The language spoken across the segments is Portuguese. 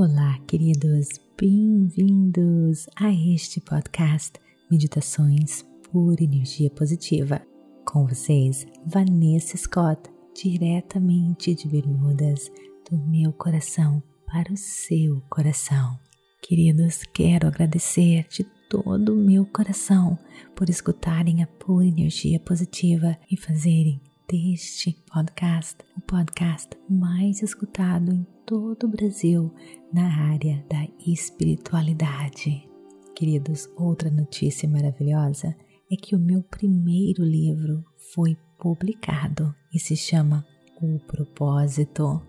Olá, queridos, bem-vindos a este podcast Meditações por Energia Positiva. Com vocês, Vanessa Scott, diretamente de Bermudas, do meu coração para o seu coração. Queridos, quero agradecer de todo o meu coração por escutarem a pura energia positiva e fazerem deste podcast o podcast mais escutado em todo o Brasil na área da espiritualidade. Queridos, outra notícia maravilhosa é que o meu primeiro livro foi publicado e se chama O Propósito.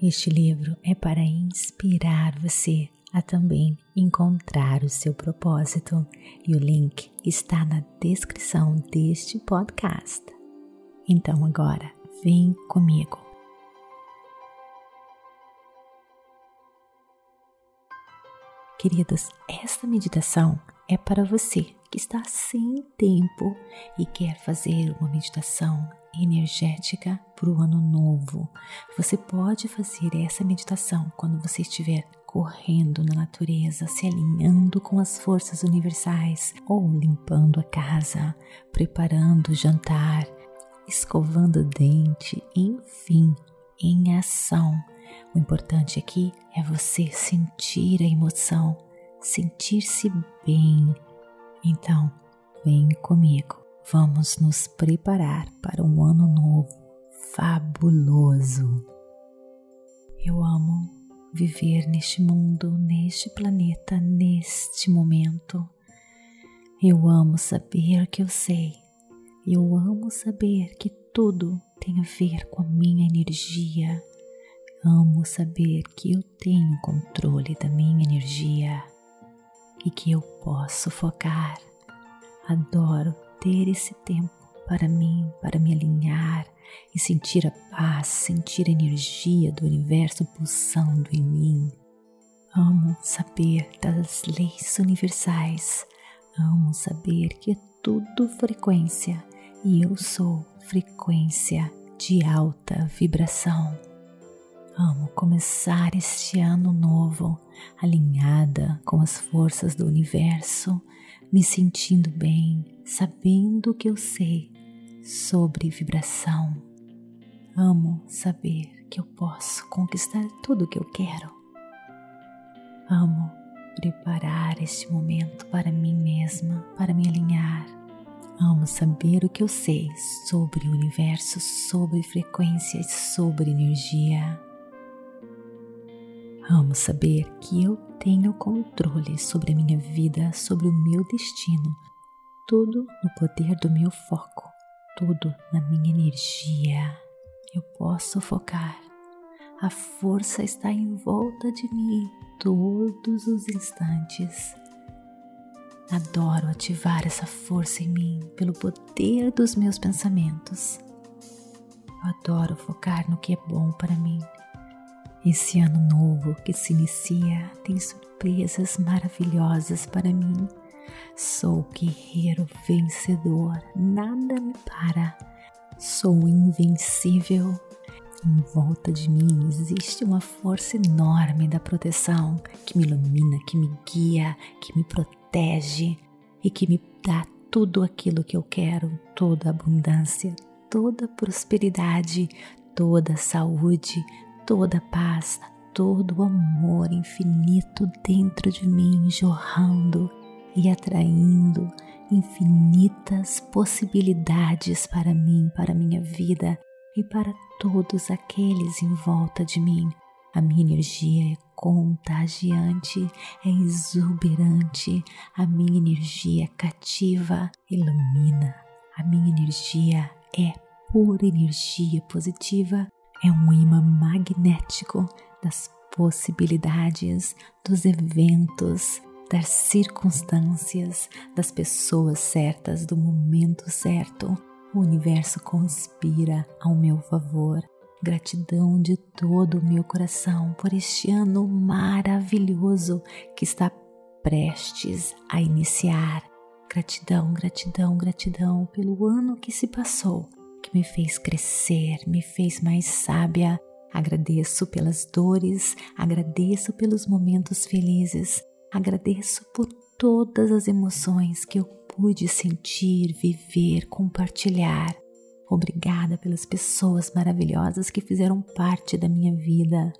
Este livro é para inspirar você a também encontrar o seu propósito e o link está na descrição deste podcast. Então agora, vem comigo. Queridos, esta meditação é para você que está sem tempo e quer fazer uma meditação energética para o ano novo. Você pode fazer essa meditação quando você estiver correndo na natureza, se alinhando com as forças universais ou limpando a casa, preparando o jantar escovando o dente, enfim, em ação. O importante aqui é você sentir a emoção, sentir-se bem. Então, vem comigo. Vamos nos preparar para um ano novo fabuloso. Eu amo viver neste mundo, neste planeta, neste momento. Eu amo saber que eu sei eu amo saber que tudo tem a ver com a minha energia. Amo saber que eu tenho controle da minha energia e que eu posso focar. Adoro ter esse tempo para mim, para me alinhar e sentir a paz, sentir a energia do universo pulsando em mim. Amo saber das leis universais. Amo saber que é tudo frequência e eu sou frequência de alta vibração. Amo começar este ano novo alinhada com as forças do universo, me sentindo bem, sabendo o que eu sei sobre vibração. Amo saber que eu posso conquistar tudo o que eu quero. Amo preparar este momento para mim mesma, para me alinhar Amo saber o que eu sei sobre o universo, sobre frequências, sobre energia. Amo saber que eu tenho controle sobre a minha vida, sobre o meu destino, tudo no poder do meu foco, tudo na minha energia. Eu posso focar. A força está em volta de mim todos os instantes. Adoro ativar essa força em mim pelo poder dos meus pensamentos. Eu adoro focar no que é bom para mim. Esse ano novo que se inicia tem surpresas maravilhosas para mim. Sou guerreiro vencedor, nada me para. Sou invencível. Em volta de mim existe uma força enorme da proteção que me ilumina, que me guia, que me protege e que me dá tudo aquilo que eu quero, toda abundância, toda prosperidade, toda saúde, toda paz, todo o amor infinito dentro de mim, jorrando e atraindo infinitas possibilidades para mim, para minha vida e para todos aqueles em volta de mim. A minha energia é contagiante, é exuberante, a minha energia cativa, ilumina. A minha energia é pura energia positiva, é um imã magnético das possibilidades, dos eventos, das circunstâncias, das pessoas certas, do momento certo. O universo conspira ao meu favor Gratidão de todo o meu coração por este ano maravilhoso que está prestes a iniciar. Gratidão, gratidão, gratidão pelo ano que se passou, que me fez crescer, me fez mais sábia, Agradeço pelas dores, agradeço pelos momentos felizes, agradeço por todas as emoções que eu pude sentir, viver, compartilhar. Obrigada pelas pessoas maravilhosas que fizeram parte da minha vida.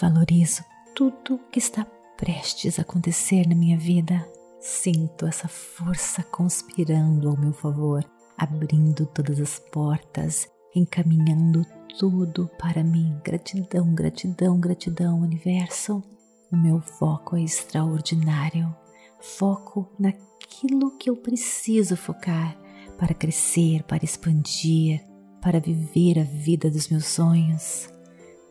Valorizo tudo que está prestes a acontecer na minha vida. Sinto essa força conspirando ao meu favor, abrindo todas as portas, encaminhando tudo para mim. Gratidão, gratidão, gratidão, universo. O meu foco é extraordinário. Foco naquilo que eu preciso focar para crescer, para expandir, para viver a vida dos meus sonhos,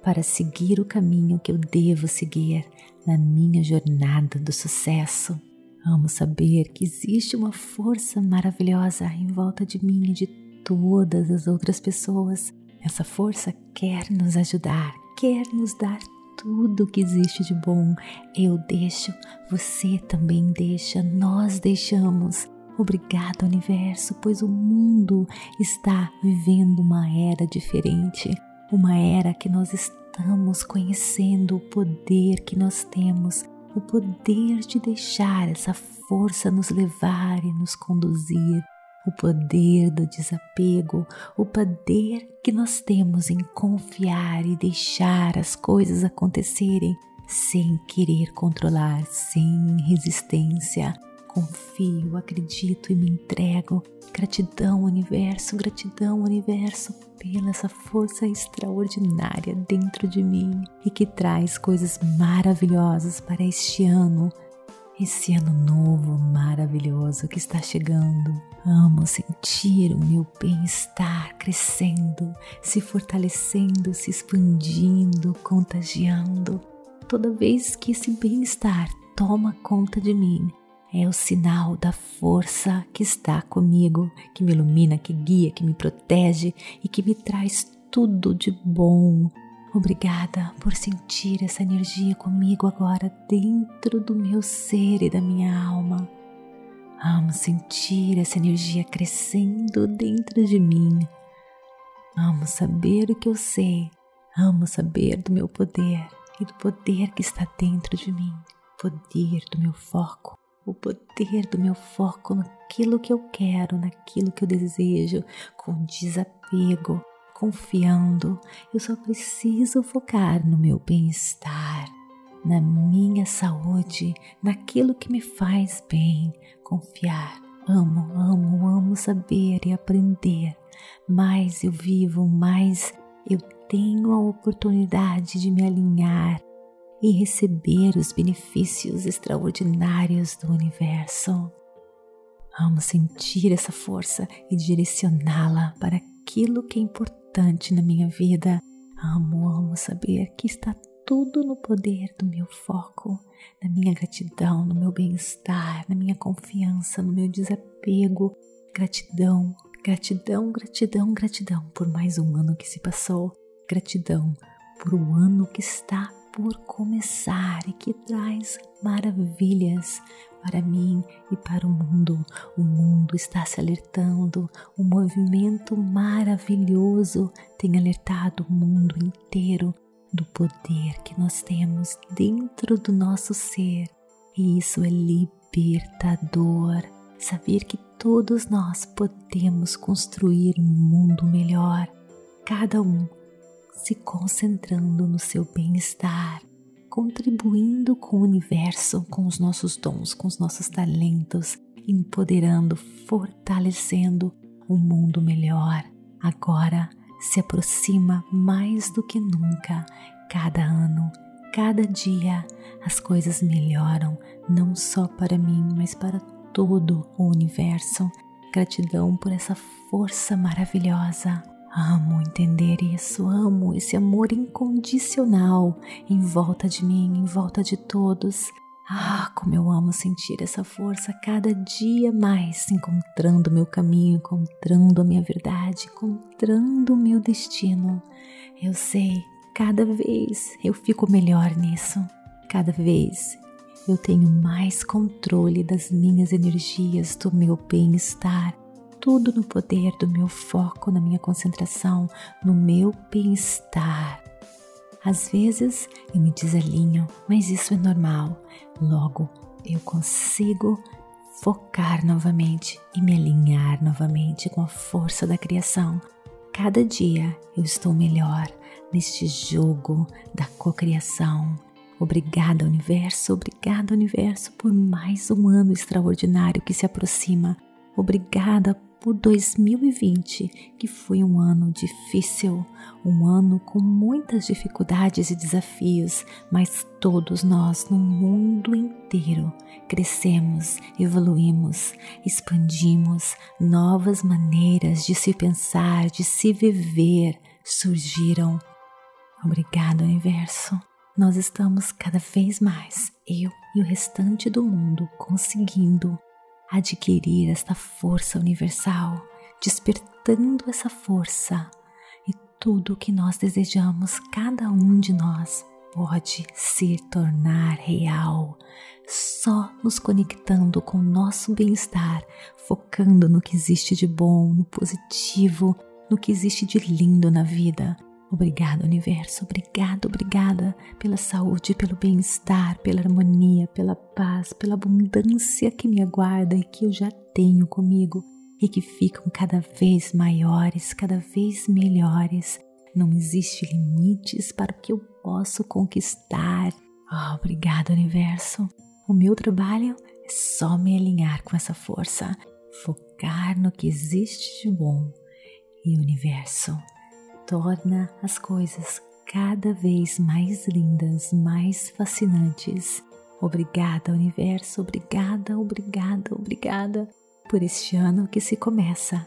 para seguir o caminho que eu devo seguir na minha jornada do sucesso. Amo saber que existe uma força maravilhosa em volta de mim e de todas as outras pessoas. Essa força quer nos ajudar, quer nos dar tudo que existe de bom. Eu deixo, você também deixa, nós deixamos. Obrigado, universo, pois o mundo está vivendo uma era diferente, uma era que nós estamos conhecendo o poder que nós temos, o poder de deixar essa força nos levar e nos conduzir, o poder do desapego, o poder que nós temos em confiar e deixar as coisas acontecerem sem querer controlar, sem resistência confio, acredito e me entrego. Gratidão, universo, gratidão, universo, pela essa força extraordinária dentro de mim e que traz coisas maravilhosas para este ano, esse ano novo maravilhoso que está chegando. Amo sentir o meu bem-estar crescendo, se fortalecendo, se expandindo, contagiando. Toda vez que esse bem-estar toma conta de mim, é o sinal da força que está comigo, que me ilumina, que guia, que me protege e que me traz tudo de bom. Obrigada por sentir essa energia comigo agora dentro do meu ser e da minha alma. Amo sentir essa energia crescendo dentro de mim. Amo saber o que eu sei. Amo saber do meu poder e do poder que está dentro de mim. Poder do meu foco o poder do meu foco naquilo que eu quero, naquilo que eu desejo, com desapego, confiando. Eu só preciso focar no meu bem-estar, na minha saúde, naquilo que me faz bem, confiar. Amo, amo, amo saber e aprender. Mais eu vivo, mais eu tenho a oportunidade de me alinhar e receber os benefícios extraordinários do universo. Amo sentir essa força e direcioná-la para aquilo que é importante na minha vida. Amo, amo saber que está tudo no poder do meu foco, na minha gratidão, no meu bem-estar, na minha confiança, no meu desapego. Gratidão, gratidão, gratidão, gratidão por mais um ano que se passou. Gratidão por o ano que está por começar e que traz maravilhas para mim e para o mundo. O mundo está se alertando, um movimento maravilhoso tem alertado o mundo inteiro do poder que nós temos dentro do nosso ser. E isso é libertador. Saber que todos nós podemos construir um mundo melhor, cada um se concentrando no seu bem-estar, contribuindo com o universo, com os nossos dons, com os nossos talentos, empoderando, fortalecendo um mundo melhor. Agora se aproxima mais do que nunca. Cada ano, cada dia, as coisas melhoram, não só para mim, mas para todo o universo. Gratidão por essa força maravilhosa. Amo entender isso, amo esse amor incondicional em volta de mim, em volta de todos. Ah, como eu amo sentir essa força cada dia mais, encontrando meu caminho, encontrando a minha verdade, encontrando o meu destino. Eu sei, cada vez eu fico melhor nisso. Cada vez eu tenho mais controle das minhas energias, do meu bem-estar tudo no poder do meu foco, na minha concentração, no meu bem-estar. Às vezes eu me desalinho, mas isso é normal. Logo, eu consigo focar novamente e me alinhar novamente com a força da criação. Cada dia eu estou melhor neste jogo da cocriação. Obrigada, universo, obrigada, universo, por mais um ano extraordinário que se aproxima. Obrigada por 2020, que foi um ano difícil, um ano com muitas dificuldades e desafios, mas todos nós no mundo inteiro crescemos, evoluímos, expandimos, novas maneiras de se pensar, de se viver surgiram. Obrigado, universo. Nós estamos cada vez mais, eu e o restante do mundo, conseguindo adquirir esta força universal, despertando essa força. E tudo o que nós desejamos, cada um de nós pode se tornar real. Só nos conectando com o nosso bem-estar, focando no que existe de bom, no positivo, no que existe de lindo na vida Obrigado, universo, obrigado, obrigada pela saúde, pelo bem-estar, pela harmonia, pela paz, pela abundância que me aguarda e que eu já tenho comigo e que ficam cada vez maiores, cada vez melhores. Não existe limites para o que eu posso conquistar. Oh, obrigado, universo. O meu trabalho é só me alinhar com essa força, focar no que existe de bom e universo torna as coisas cada vez mais lindas, mais fascinantes. Obrigada, universo, obrigada, obrigada, obrigada por este ano que se começa,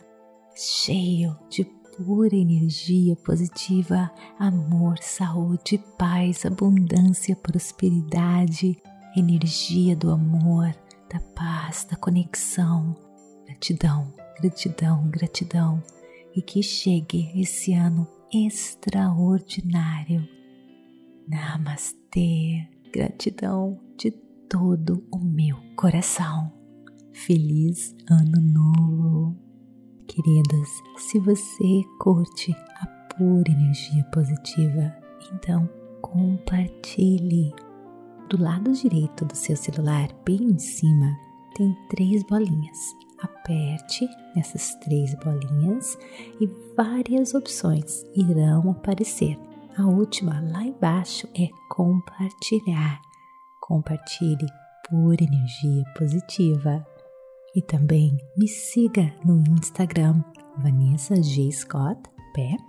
cheio de pura energia positiva, amor, saúde, paz, abundância, prosperidade, energia do amor, da paz, da conexão. Gratidão, gratidão, gratidão e que chegue esse ano extraordinário. Namastê, gratidão de todo o meu coração. Feliz Ano Novo! Queridas, se você curte a pura energia positiva, então compartilhe. Do lado direito do seu celular, bem em cima, tem três bolinhas aperte nessas três bolinhas e várias opções irão aparecer. A última lá embaixo é compartilhar. Compartilhe por energia positiva. E também me siga no Instagram Vanessa G. Scott Pep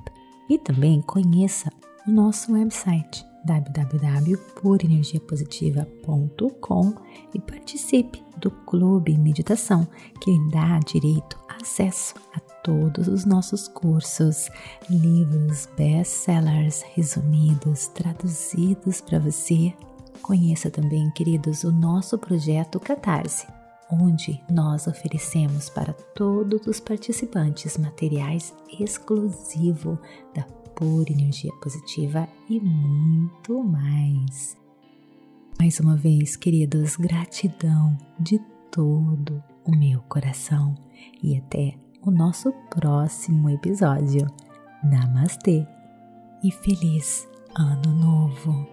e também conheça o nosso website www.purenergiapositiva.com e participe do Clube Meditação, que lhe dá direito a acesso a todos os nossos cursos, livros, best-sellers resumidos, traduzidos para você. Conheça também, queridos, o nosso projeto Catarse, onde nós oferecemos para todos os participantes materiais exclusivo da pura energia positiva e muito mais. Mais uma vez, queridos, gratidão de todo o meu coração e até o nosso próximo episódio. Namastê e feliz Ano Novo!